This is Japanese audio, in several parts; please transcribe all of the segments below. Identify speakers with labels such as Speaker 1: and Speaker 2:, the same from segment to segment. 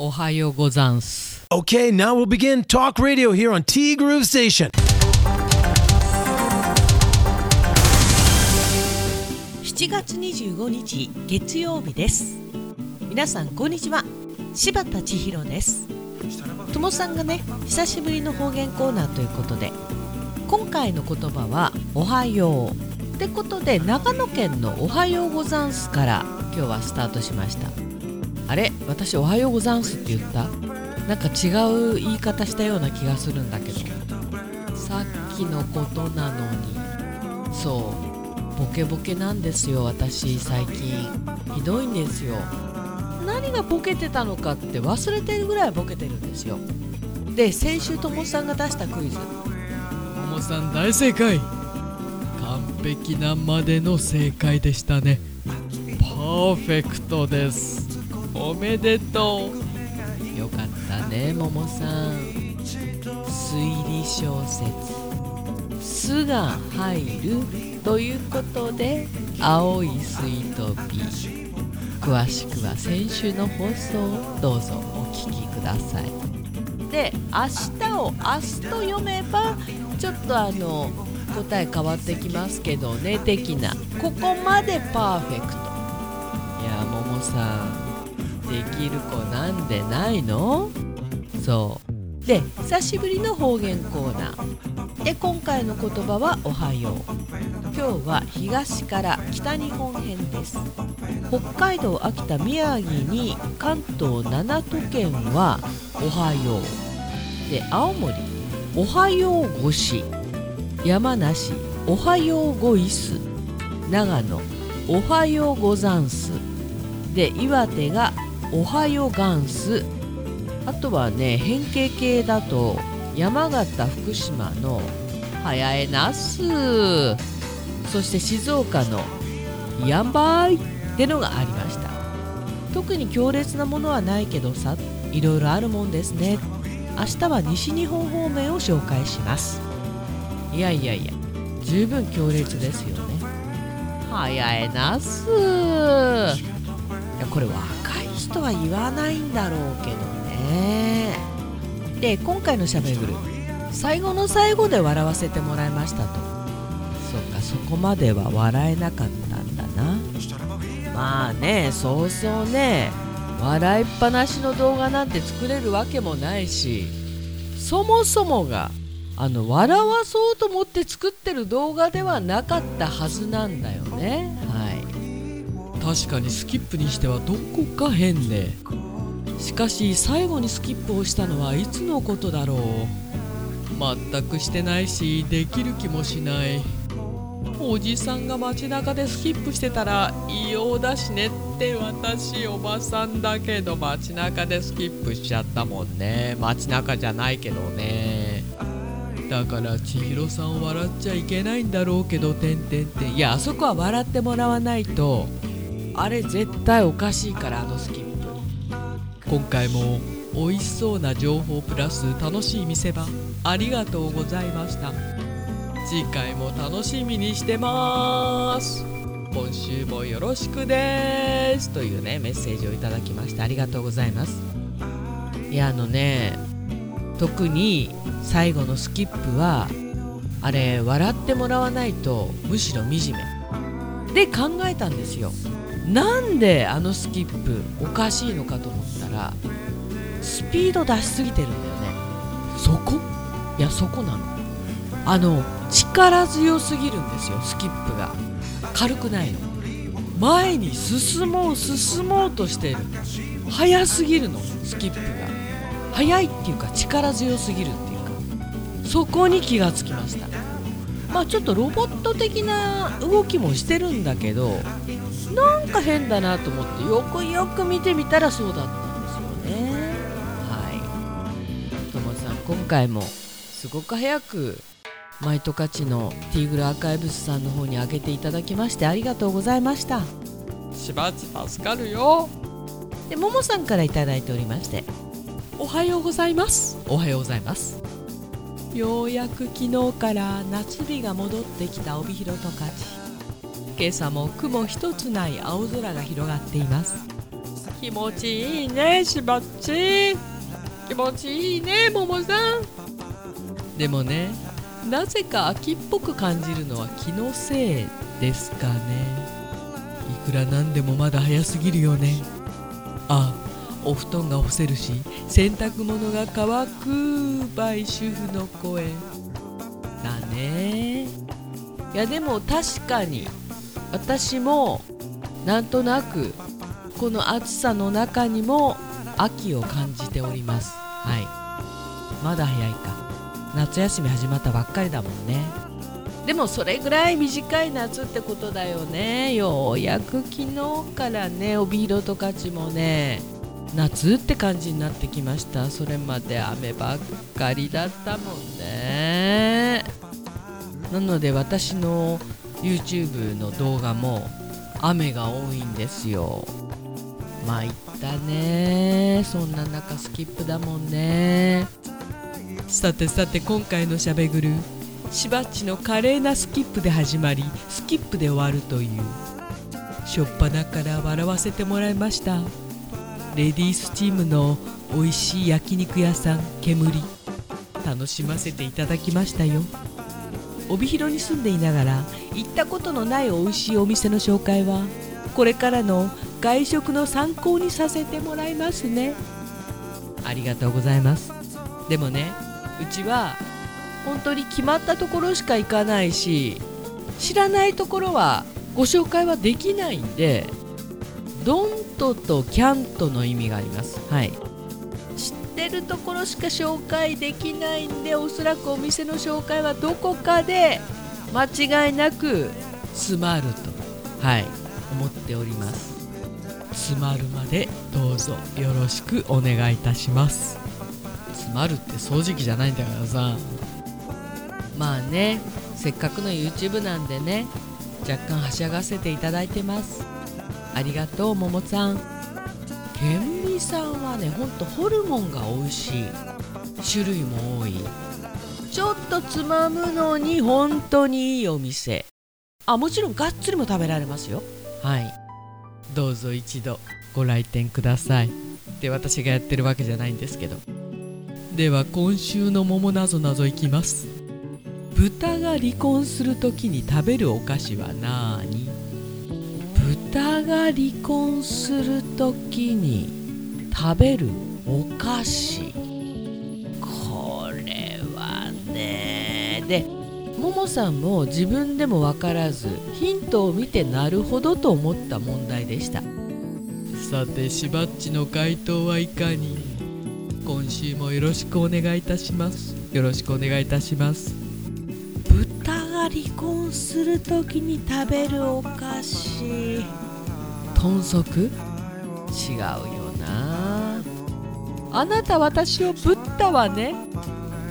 Speaker 1: おはようござんす。
Speaker 2: Okay, now we'll begin Talk Radio here on T Groove Station.
Speaker 3: 7月25日月曜日です。皆さんこんにちは。柴田千尋です。ともさんがね久しぶりの方言コーナーということで今回の言葉はおはよう。ってことで長野県のおはようござんすから今日はスタートしましたあれ私おはようござんすって言った？なんか違う言い方したような気がするんだけど。さっきのことなのに。そう。ボケボケなんですよ私最近。ひどいんですよ。何がボケてたのかって忘れてるぐらいボケてるんですよ。で先週ともさんが出したクイズ。
Speaker 1: ももさん大正解。完璧なまでの正解でしたね。パーフェクトです。おめでとう。よかったねももさん。推理小説「す」が入るということで青いスイートピー。詳しくは先週の放送をどうぞお聞きください。で明日を明日と読めばちょっとあの答え変わってきますけどね的な。ここまでパーフェクト。いやももさん。できる子なんでないの？そう。で久しぶりの方言コーナー。で今回の言葉は「おはよう」今日は東から北日本編です。北海道秋田宮城に関東7都県は「おはよう」で青森「おはようごし」山梨「おはようごいす」長野「おはようござんす」で岩手が「おはようがんす」あとはね変形系だと山形福島の「はやえなす」そして静岡の「やんばい」ってのがありました。特に強烈なものはないけどさいろいろあるもんですね。明日は西日本方面を紹介します。いやいやいや十分強烈ですよね。はやえなす。いやこれ若い人は言わないんだろうけどね。で今回のしゃべぐる最後の最後で笑わせてもらいましたと。そっかそこまでは笑えなかったんだな。まあねそうそうね。笑いっぱなしの動画なんて作れるわけもないしそもそもがあの笑わそうと思って作ってる動画ではなかったはずなんだよね。はい。確かにスキップにしてはどこか変ねしかし最後にスキップをしたのはいつのことだろう。全くしてないしできる気もしない。おじさんが街中でスキップしてたら異様だしねって私おばさんだけど街中でスキップしちゃったもんね。街中じゃないけどね。だから千尋さんを笑っちゃいけないんだろうけどてんてんてん。いやあそこは笑ってもらわないと。あれ絶対おかしいからあのスキップ今回も美味しそうな情報プラス楽しい見せ場。ありがとうございました。次回も楽しみにしてます。今週もよろしくです。というねメッセージをいただきましてありがとうございます。いやあのね特に最後のスキップはあれ笑ってもらわないとむしろ惨め。で考えたんですよ。なんであのスキップおかしいのかと思ったらスピード出しすぎてるんだよね。そこ？いやそこなの。あの力強すぎるんですよスキップが。軽くないの。前に進もう進もうとしてる。速すぎるのスキップが。速いっていうか力強すぎるっていうか。そこに気がつきましたまあちょっとロボット的な動きもしてるんだけどなんか変だなと思ってよくよく見てみたらそうだったんですよね。はい。ともさん今回もすごく早くマイトカチのティーグルアーカイブスさんの方に上げていただきましてありがとうございました。しばち助かるよ。でももさんから頂いておりまして。おはようございます。おはようございますようやく昨日から夏日が戻ってきた帯広十勝。今朝も雲一つない青空が広がっています。気持ちいいねしばっち。気持ちいいねももさん。でもねなぜか秋っぽく感じるのは気のせいですかね。いくらなんでもまだ早すぎるよね。あお布団が干せるし洗濯物が乾くバイ主婦の声。だね。いやでも確かに私もなんとなくこの暑さの中にも秋を感じております。はい。まだ早いか。夏休み始まったばっかりだもんね。でもそれぐらい短い夏ってことだよね。ようやく昨日からね帯広とかちもね。夏って感じになってきました。それまで雨ばっかりだったもんね。なので私の YouTube の動画も雨が多いんですよ。参ったね。そんな中スキップだもんね。さてさて今回のしゃべぐるしばっちの華麗なスキップで始まりスキップで終わるという。しょっぱなから笑わせてもらいました。レディースチームの美味しい焼肉屋さん煙。楽しませていただきましたよ。帯広に住んでいながら行ったことのない美味しいお店の紹介はこれからの外食の参考にさせてもらいますね。ありがとうございます。でもねうちは本当に決まったところしか行かないし知らないところはご紹介はできないんでドントとキャントの意味があります。はい。知ってるところしか紹介できないんでおそらくお店の紹介はどこかで間違いなく詰まるとはい思っております。詰まるまでどうぞよろしくお願いいたします。詰まるって掃除機じゃないんだからさ。まあねせっかくの YouTube なんでね若干はしゃがせていただいてますありがとうももさん。ケンミさんはねほんとホルモンが美味しい。種類も多い。ちょっとつまむのに本当にいいお店。あもちろんがっつりも食べられますよ。はい。どうぞ一度ご来店ください。で私がやってるわけじゃないんですけど。では今週の桃なぞなぞいきます。豚が離婚する時に食べるお菓子は何豚が離婚する時に食べるお菓子。これはね。でももさんも自分でも分からずヒントを見てなるほどと思った問題でした。さてしばっちの回答はいかに？今週もよろしくお願いいたします。よろしくお願いいたします。が離婚する時に食べるお菓子。豚足？違うよな。あなた私をぶったわね。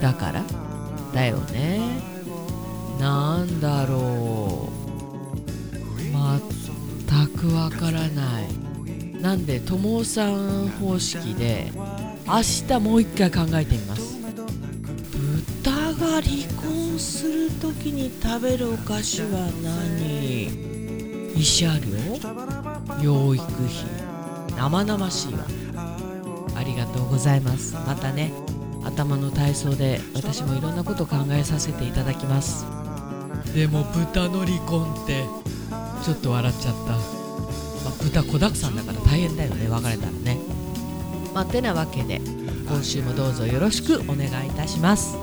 Speaker 1: だから？だよね。なんだろう。全くわからない。なんで友さん方式で明日もう一回考えてみます離婚する時に食べるお菓子は何？慰謝料養育費。生々しいわ。ありがとうございます。またね。頭の体操で私もいろんなこと考えさせていただきます。でも豚の離婚ってちょっと笑っちゃった、まあ、豚子だくさんだから大変だよね。別れたらね。まあ、てなわけで今週もどうぞよろしくお願いいたします。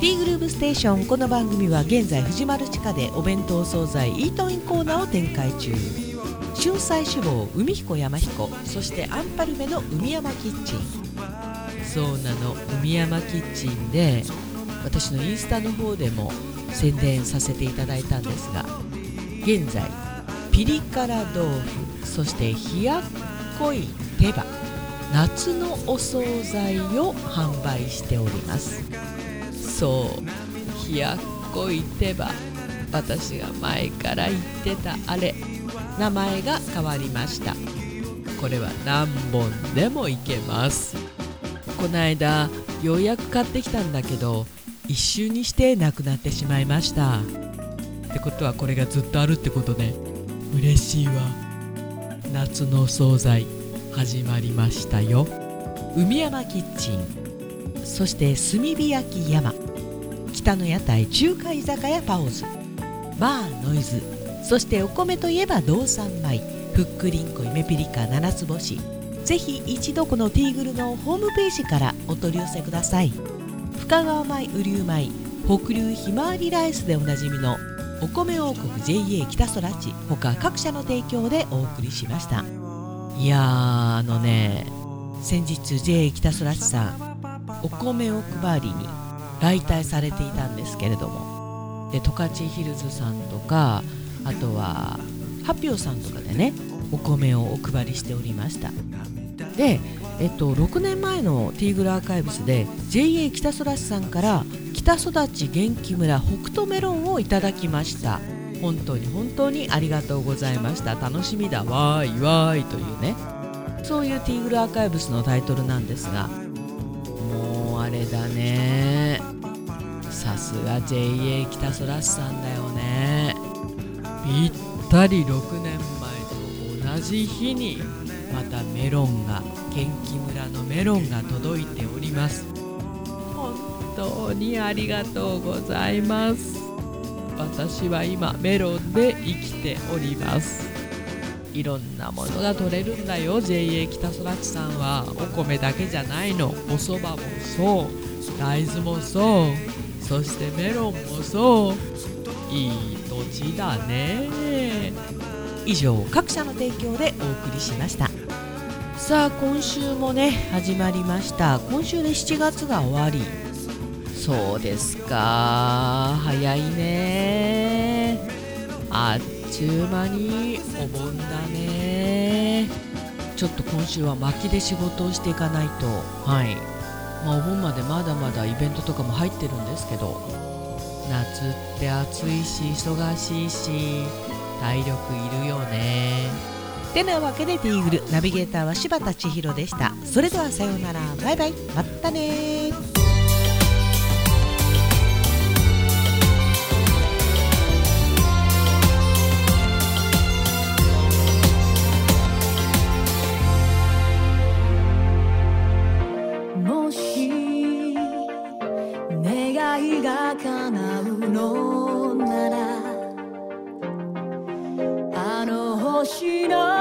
Speaker 1: ティーグルーブステーションこの番組は現在藤丸地下でお弁当惣菜イートインコーナーを展開中。春菜志望海彦山彦そしてアンパルメの海山キッチン。そうなの海山キッチンで私のインスタの方でも宣伝させていただいたんですが現在ピリ辛豆腐そして冷やっこい手羽夏のお惣菜を販売しております。そう。冷やっこい手羽私が前から言ってたあれ。名前が変わりました。これは何本でもいけます。この間ようやく買ってきたんだけど一瞬にしてなくなってしまいました。ってことはこれがずっとあるってことで嬉しいわ。夏の惣菜始まりましたよ。海山キッチン。そして炭火焼き山。北の屋台中華居酒屋パオズ。バーノイズ。そしてお米といえば道産米。ふっくりんこ夢ピリカ七つ星ぜひ一度このティーグルのホームページからお取り寄せください。深川米雨竜米。北流ひまわりライスでおなじみのお米王国 JA 北空地他各社の提供でお送りしました。いやーあのね先日 JA 北空地さんお米を配りに来隊されていたんですけれども。で十勝ヒルズさんとかあとは発表さんとかでねお米をお配りしておりました。で、えっと、6年前のティーグルアーカイブスで JA 北空市さんから北育ち元気村北斗メロンをいただきました。本当に本当にありがとうございました。楽しみだ。わーいわーいというね。そういうティーグルアーカイブスのタイトルなんですがれだね。さすが JA 北空市さんだよね。ぴったり6年前と同じ日にまたメロンが元気村のメロンが届いております。本当にありがとうございます。私は今メロンで生きております。いろんなものが取れるんだよ。JA 北空地さんはお米だけじゃないの。お蕎麦もそう。大豆もそう。そしてメロンもそう。いい土地だね。以上各社の提供でお送りしました。さあ今週もね始まりました。今週で7月が終わり。そうですか。早いね。あっちゅう間にお盆だね。ちょっと今週は巻きで仕事をしていかないと。はい。まあお盆までまだまだイベントとかも入ってるんですけど。夏って暑いし忙しいし体力いるよね。てなわけでティーグルナビゲーターは柴田千尋でした。それではさようなら。バイバイ。またね
Speaker 4: の星